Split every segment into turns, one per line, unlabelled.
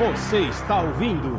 Você está ouvindo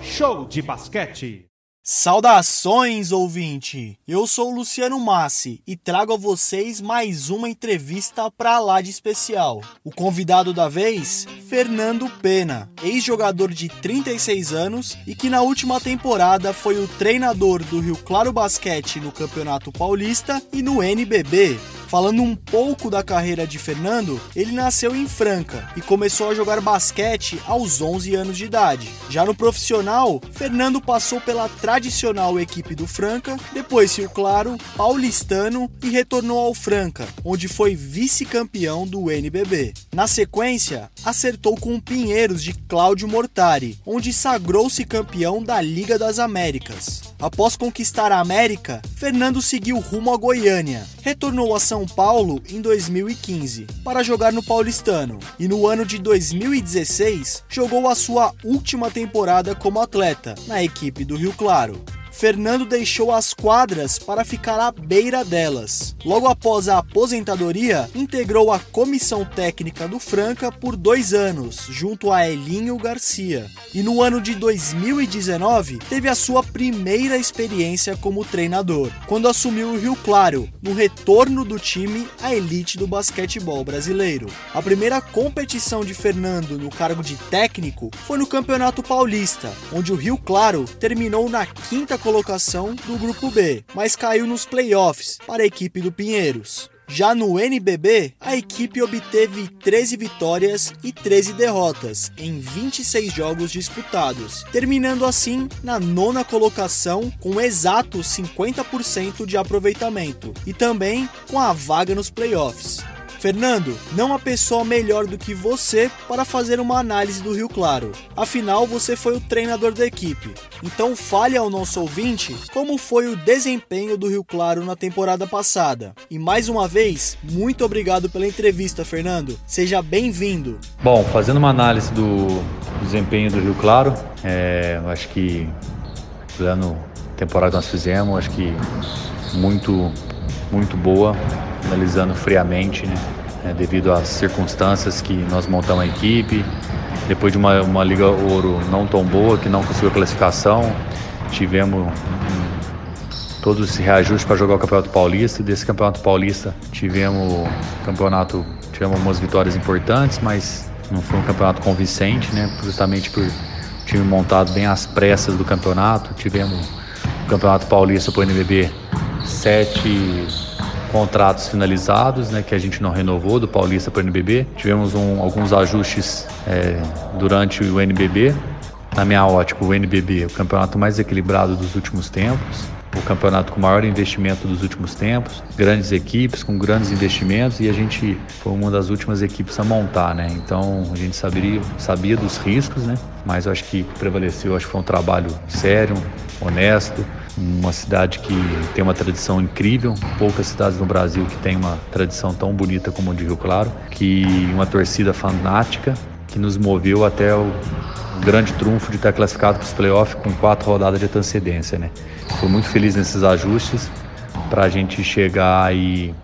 Show de Basquete.
Saudações, ouvinte! Eu sou Luciano Massi e trago a vocês mais uma entrevista para lá de especial. O convidado da vez, Fernando Pena, ex-jogador de 36 anos e que na última temporada foi o treinador do Rio Claro Basquete no Campeonato Paulista e no NBB. Falando um pouco da carreira de Fernando, ele nasceu em Franca e começou a jogar basquete aos 11 anos de idade. Já no profissional, Fernando passou pela tradicional equipe do Franca, depois Rio Claro, Paulistano e retornou ao Franca, onde foi vice-campeão do NBB. Na sequência, acertou com o Pinheiros de Cláudio Mortari, onde sagrou-se campeão da Liga das Américas. Após conquistar a América, Fernando seguiu rumo a Goiânia. Retornou a São Paulo em 2015 para jogar no Paulistano e no ano de 2016 jogou a sua última temporada como atleta na equipe do Rio Claro. Fernando deixou as quadras para ficar à beira delas. Logo após a aposentadoria, integrou a comissão técnica do Franca por dois anos, junto a Elinho Garcia. E no ano de 2019, teve a sua primeira experiência como treinador, quando assumiu o Rio Claro, no retorno do time à elite do basquetebol brasileiro. A primeira competição de Fernando no cargo de técnico foi no Campeonato Paulista, onde o Rio Claro terminou na quinta colocação do grupo B, mas caiu nos playoffs para a equipe do Pinheiros. Já no NBB, a equipe obteve 13 vitórias e 13 derrotas em 26 jogos disputados, terminando assim na nona colocação com exato 50% de aproveitamento e também com a vaga nos playoffs. Fernando, não há pessoa melhor do que você para fazer uma análise do Rio Claro. Afinal, você foi o treinador da equipe. Então fale ao nosso ouvinte como foi o desempenho do Rio Claro na temporada passada. E mais uma vez, muito obrigado pela entrevista, Fernando. Seja bem-vindo.
Bom, fazendo uma análise do desempenho do Rio Claro, é, acho que o ano temporada que nós fizemos, acho que muito muito boa, analisando friamente, né? É, devido às circunstâncias que nós montamos a equipe. Depois de uma, uma Liga Ouro não tão boa, que não conseguiu a classificação, tivemos um, todo esse reajuste para jogar o Campeonato Paulista. Desse Campeonato Paulista tivemos campeonato, tivemos algumas vitórias importantes, mas não foi um campeonato convincente, né? Justamente por time montado bem às pressas do campeonato. Tivemos o Campeonato Paulista para o NBB sete contratos finalizados, né, que a gente não renovou do Paulista para o NBB. Tivemos um, alguns ajustes é, durante o NBB. Na minha ótica, o NBB é o campeonato mais equilibrado dos últimos tempos, o campeonato com maior investimento dos últimos tempos, grandes equipes com grandes investimentos e a gente foi uma das últimas equipes a montar, né? Então a gente sabia, sabia dos riscos, né? Mas eu acho que prevaleceu, acho que foi um trabalho sério, honesto, uma cidade que tem uma tradição incrível, poucas cidades no Brasil que tem uma tradição tão bonita como a de Rio Claro, que uma torcida fanática que nos moveu até o grande trunfo de estar classificado para os playoffs com quatro rodadas de antecedência, né? Fui muito feliz nesses ajustes para a gente chegar aí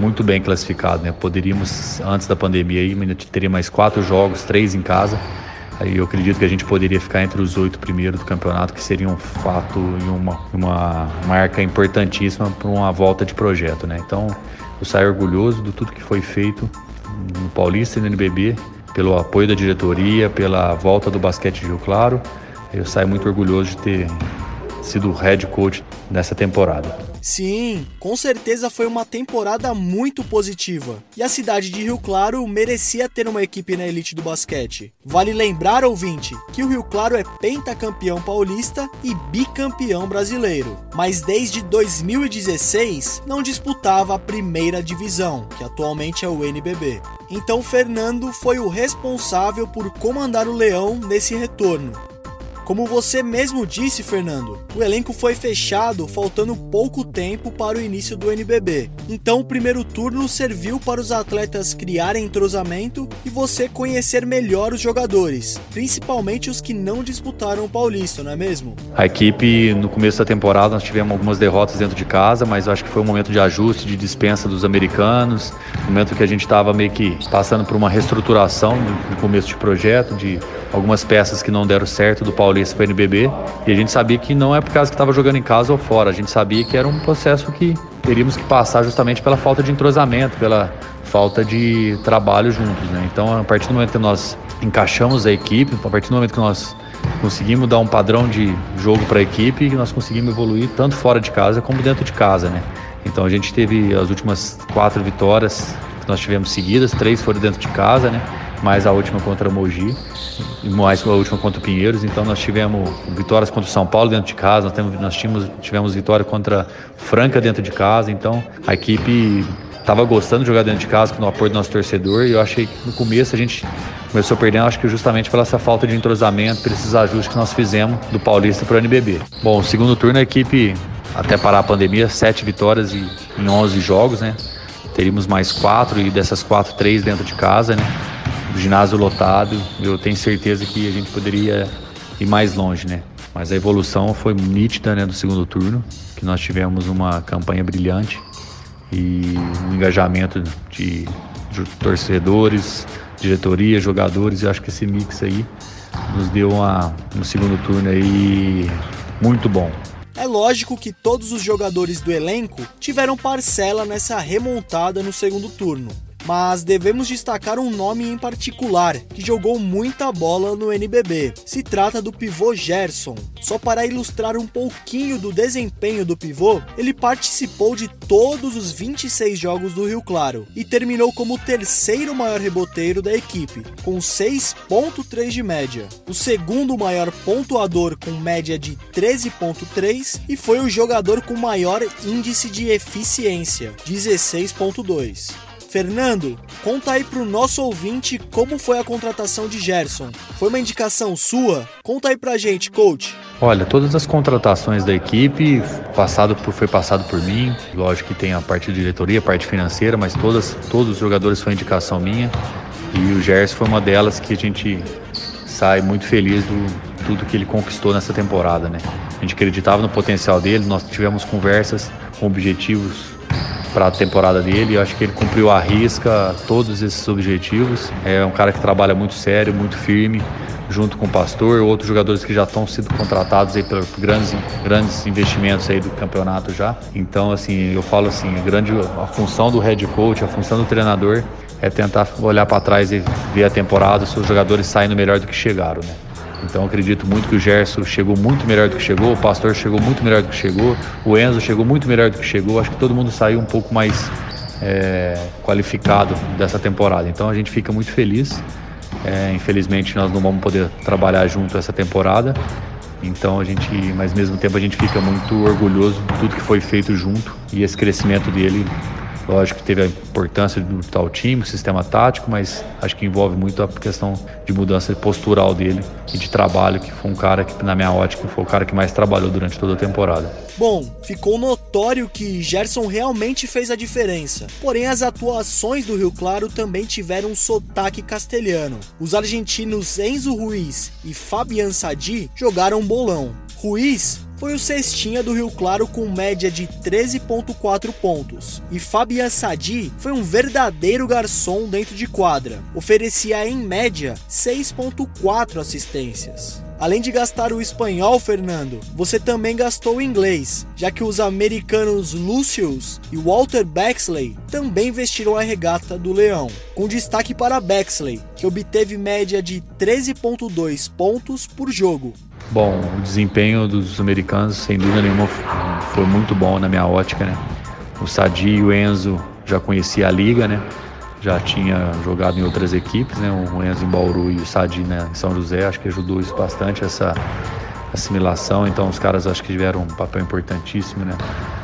muito bem classificado, né? Poderíamos antes da pandemia aí, teria mais quatro jogos, três em casa Aí eu acredito que a gente poderia ficar entre os oito primeiros do campeonato, que seria um fato e uma, uma marca importantíssima para uma volta de projeto, né? Então eu saio orgulhoso de tudo que foi feito no Paulista e no NBB, pelo apoio da diretoria, pela volta do basquete de Rio Claro. Eu saio muito orgulhoso de ter sido head coach nessa temporada.
Sim, com certeza foi uma temporada muito positiva. E a cidade de Rio Claro merecia ter uma equipe na elite do basquete. Vale lembrar, ouvinte, que o Rio Claro é pentacampeão paulista e bicampeão brasileiro. Mas desde 2016 não disputava a primeira divisão, que atualmente é o NBB. Então Fernando foi o responsável por comandar o Leão nesse retorno Como você mesmo disse, Fernando, o elenco foi fechado faltando pouco tempo para o início do NBB. Então o primeiro turno serviu para os atletas criarem entrosamento e você conhecer melhor os jogadores, principalmente os que não disputaram o Paulista, não é mesmo?
A equipe, no começo da temporada, nós tivemos algumas derrotas dentro de casa, mas acho que foi um momento de ajuste, de dispensa dos americanos, momento que a gente estava meio que passando por uma reestruturação no começo de projeto, de algumas peças que não deram certo do Paulista para o NBB, e a gente sabia que não é por causa que estava jogando em casa ou fora, a gente sabia que era um processo que teríamos que passar justamente pela falta de entrosamento, pela falta de trabalho juntos, né? Então, a partir do momento que nós encaixamos a equipe, a partir do momento que nós conseguimos dar um padrão de jogo para a equipe, nós conseguimos evoluir tanto fora de casa como dentro de casa, né? Então a gente teve as últimas quatro vitórias que nós tivemos seguidas, três foram dentro de casa, né? Mais a última contra o Mogi, mais a última contra o Pinheiros. Então nós tivemos vitórias contra o São Paulo dentro de casa, nós, temos, nós tivemos, tivemos vitória contra Franca dentro de casa. Então a equipe estava gostando de jogar dentro de casa com o apoio do nosso torcedor e eu achei que no começo a gente começou perdendo, acho que justamente pela essa falta de entrosamento, por esses ajustes que nós fizemos do Paulista para o NBB. Bom, segundo turno a equipe, até parar a pandemia, sete vitórias e, em 11 jogos, né? Teríamos mais quatro e dessas quatro, três dentro de casa, né? O ginásio lotado, eu tenho certeza que a gente poderia ir mais longe, né? Mas a evolução foi nítida, né, do segundo turno, que nós tivemos uma campanha brilhante e um engajamento de, de torcedores, diretoria, jogadores. Eu acho que esse mix aí nos deu uma, um segundo turno aí muito bom.
É lógico que todos os jogadores do elenco tiveram parcela nessa remontada no segundo turno mas devemos destacar um nome em particular que jogou muita bola no NBB. Se trata do pivô Gerson. Só para ilustrar um pouquinho do desempenho do pivô, ele participou de todos os 26 jogos do Rio Claro e terminou como o terceiro maior reboteiro da equipe, com 6.3 de média. O segundo maior pontuador com média de 13.3 e foi o jogador com maior índice de eficiência, 16.2. Fernando, conta aí pro nosso ouvinte como foi a contratação de Gerson. Foi uma indicação sua? Conta aí pra gente, coach.
Olha, todas as contratações da equipe passado por, foi passado por mim. Lógico que tem a parte de diretoria, a parte financeira, mas todas, todos os jogadores foi indicação minha. E o Gerson foi uma delas que a gente sai muito feliz do tudo que ele conquistou nessa temporada, né? A gente acreditava no potencial dele, nós tivemos conversas com objetivos para a temporada dele. Eu acho que ele cumpriu a risca todos esses objetivos. É um cara que trabalha muito sério, muito firme, junto com o Pastor, outros jogadores que já estão sendo contratados aí por grandes, grandes investimentos aí do campeonato já. Então, assim, eu falo assim, a grande a função do head coach, a função do treinador é tentar olhar para trás e ver a temporada, se os jogadores saindo melhor do que chegaram, né? Então acredito muito que o Gerson chegou muito melhor do que chegou, o Pastor chegou muito melhor do que chegou, o Enzo chegou muito melhor do que chegou. Acho que todo mundo saiu um pouco mais é, qualificado dessa temporada. Então a gente fica muito feliz. É, infelizmente nós não vamos poder trabalhar junto essa temporada. Então a gente, mas ao mesmo tempo a gente fica muito orgulhoso de tudo que foi feito junto e esse crescimento dele Lógico que teve a importância do tal time, o sistema tático, mas acho que envolve muito a questão de mudança postural dele e de trabalho, que foi um cara que, na minha ótica, foi o cara que mais trabalhou durante toda a temporada.
Bom, ficou notório que Gerson realmente fez a diferença. Porém, as atuações do Rio Claro também tiveram um sotaque castelhano. Os argentinos Enzo Ruiz e Fabian Sadi jogaram bolão. Ruiz foi o cestinha do Rio Claro com média de 13.4 pontos. E Fabian Sadi foi um verdadeiro garçom dentro de quadra. Oferecia em média 6.4 assistências. Além de gastar o espanhol, Fernando, você também gastou o inglês, já que os americanos Lucius e Walter Bexley também vestiram a regata do Leão, com destaque para Bexley, que obteve média de 13.2 pontos por jogo,
Bom, o desempenho dos americanos, sem dúvida nenhuma, foi muito bom na minha ótica, né? O Sadi e o Enzo já conhecia a liga, né? Já tinha jogado em outras equipes, né? O Enzo em Bauru e o Sadi né, em São José, acho que ajudou isso bastante essa assimilação, então os caras acho que tiveram um papel importantíssimo, né?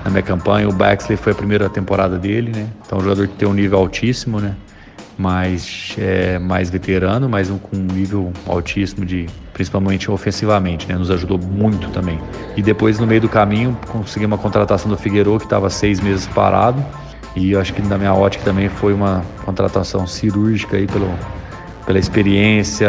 Na minha campanha, o Baxley foi a primeira temporada dele, né? Então um jogador que tem um nível altíssimo, né? mais, é, mais veterano, mas um, com um nível altíssimo de principalmente ofensivamente, né? Nos ajudou muito também. E depois no meio do caminho conseguimos uma contratação do Figueiredo que estava seis meses parado e eu acho que na minha ótica também foi uma contratação cirúrgica aí pelo pela experiência,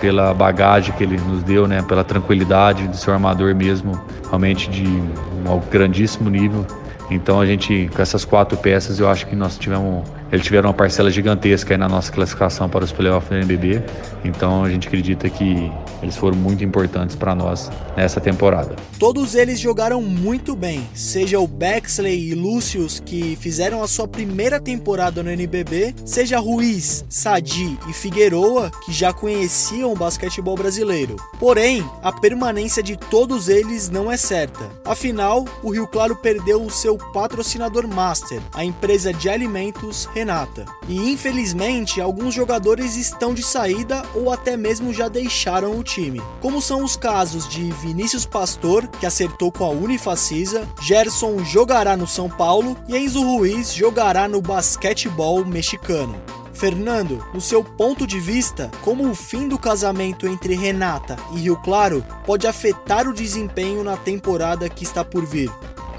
pela bagagem que ele nos deu, né, pela tranquilidade do seu armador mesmo, realmente de um grandíssimo nível. Então a gente, com essas quatro peças, eu acho que nós tivemos eles tiveram uma parcela gigantesca aí na nossa classificação para os playoffs do NBB. Então a gente acredita que eles foram muito importantes para nós nessa temporada.
Todos eles jogaram muito bem, seja o Bexley e Lucius que fizeram a sua primeira temporada no NBB, seja Ruiz, Sadi e Figueroa que já conheciam o basquetebol brasileiro. Porém, a permanência de todos eles não é certa. Afinal, o Rio Claro perdeu o seu patrocinador master, a empresa de alimentos Renata. E infelizmente, alguns jogadores estão de saída ou até mesmo já deixaram o time. Como são os casos de Vinícius Pastor, que acertou com a Unifacisa, Gerson jogará no São Paulo e Enzo Ruiz jogará no basquetebol mexicano. Fernando, no seu ponto de vista, como o fim do casamento entre Renata e Rio Claro pode afetar o desempenho na temporada que está por vir?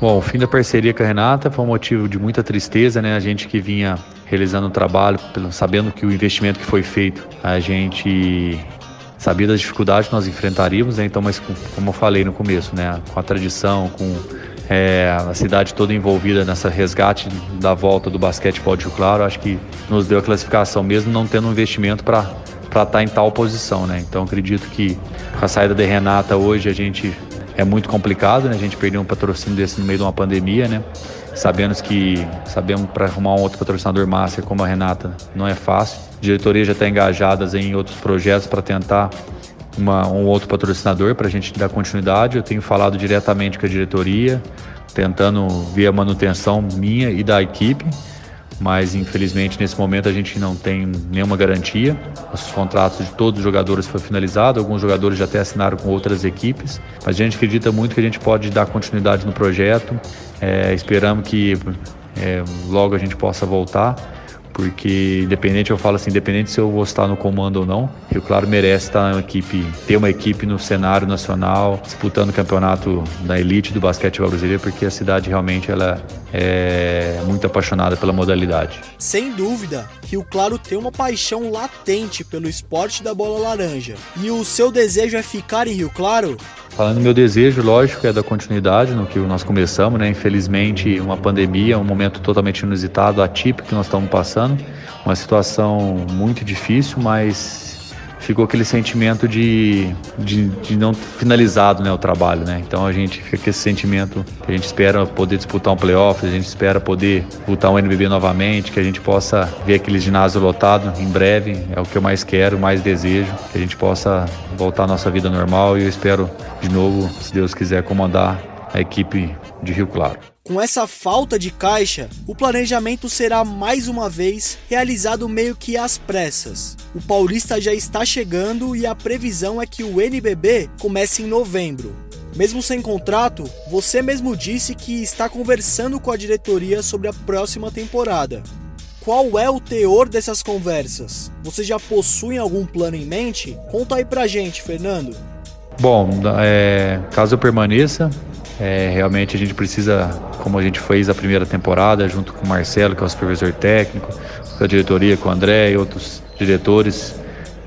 Bom, o fim da parceria com a Renata foi um motivo de muita tristeza, né? A gente que vinha realizando o trabalho, sabendo que o investimento que foi feito, a gente sabia das dificuldades que nós enfrentaríamos, né? Então, mas como eu falei no começo, né? Com a tradição, com é, a cidade toda envolvida nessa resgate da volta do basquetebol de Rio Claro, acho que nos deu a classificação, mesmo não tendo um investimento para estar tá em tal posição, né? Então, acredito que com a saída da Renata hoje a gente é muito complicado, né? A gente perdeu um patrocínio desse no meio de uma pandemia, né? Sabemos que sabemos para arrumar um outro patrocinador master como a Renata não é fácil. A diretoria já está engajada em outros projetos para tentar uma, um outro patrocinador para a gente dar continuidade. Eu tenho falado diretamente com a diretoria, tentando ver a manutenção minha e da equipe mas infelizmente nesse momento a gente não tem nenhuma garantia. Os contratos de todos os jogadores foram finalizados, alguns jogadores já até assinaram com outras equipes, mas a gente acredita muito que a gente pode dar continuidade no projeto. É, esperamos que é, logo a gente possa voltar porque independente, eu falo assim, independente se eu vou estar no comando ou não, Rio Claro merece estar uma equipe, ter uma equipe no cenário nacional, disputando o campeonato da elite do basquete brasileiro, porque a cidade realmente ela é muito apaixonada pela modalidade.
Sem dúvida, Rio Claro tem uma paixão latente pelo esporte da bola laranja. E o seu desejo é ficar em Rio Claro?
Falando do meu desejo, lógico, é da continuidade no que nós começamos, né? Infelizmente, uma pandemia, um momento totalmente inusitado, atípico que nós estamos passando, uma situação muito difícil, mas ficou aquele sentimento de, de, de, não finalizado né, o trabalho, né? Então a gente fica com esse sentimento que a gente espera poder disputar um playoff, a gente espera poder voltar um NBB novamente, que a gente possa ver aquele ginásio lotado em breve, é o que eu mais quero, mais desejo, que a gente possa voltar à nossa vida normal e eu espero de novo, se Deus quiser, comandar a equipe de Rio Claro.
Com essa falta de caixa, o planejamento será mais uma vez realizado meio que às pressas. O Paulista já está chegando e a previsão é que o NBB comece em novembro. Mesmo sem contrato, você mesmo disse que está conversando com a diretoria sobre a próxima temporada. Qual é o teor dessas conversas? Você já possui algum plano em mente? Conta aí pra gente, Fernando.
Bom, é, caso eu permaneça, é, realmente a gente precisa, como a gente fez a primeira temporada, junto com o Marcelo, que é o supervisor técnico, com a diretoria, com o André e outros diretores,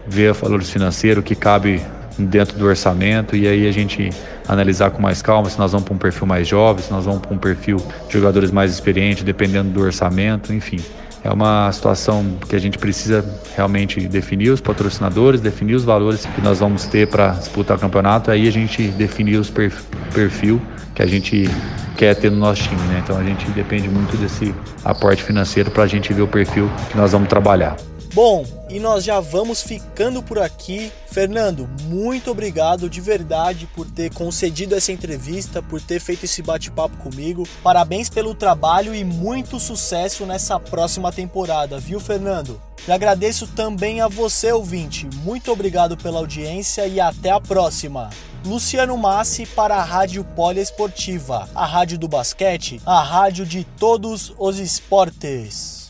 ver o valor financeiro que cabe dentro do orçamento e aí a gente analisar com mais calma se nós vamos para um perfil mais jovem, se nós vamos para um perfil de jogadores mais experientes, dependendo do orçamento, enfim. É uma situação que a gente precisa realmente definir os patrocinadores, definir os valores que nós vamos ter para disputar o campeonato, aí a gente definir os perfil que a gente quer ter no nosso time, né? Então a gente depende muito desse aporte financeiro para a gente ver o perfil que nós vamos trabalhar.
Bom, e nós já vamos ficando por aqui. Fernando, muito obrigado de verdade por ter concedido essa entrevista, por ter feito esse bate-papo comigo. Parabéns pelo trabalho e muito sucesso nessa próxima temporada, viu, Fernando? E agradeço também a você, ouvinte. Muito obrigado pela audiência e até a próxima. Luciano Massi para a Rádio Poliesportiva, a rádio do basquete, a rádio de todos os esportes.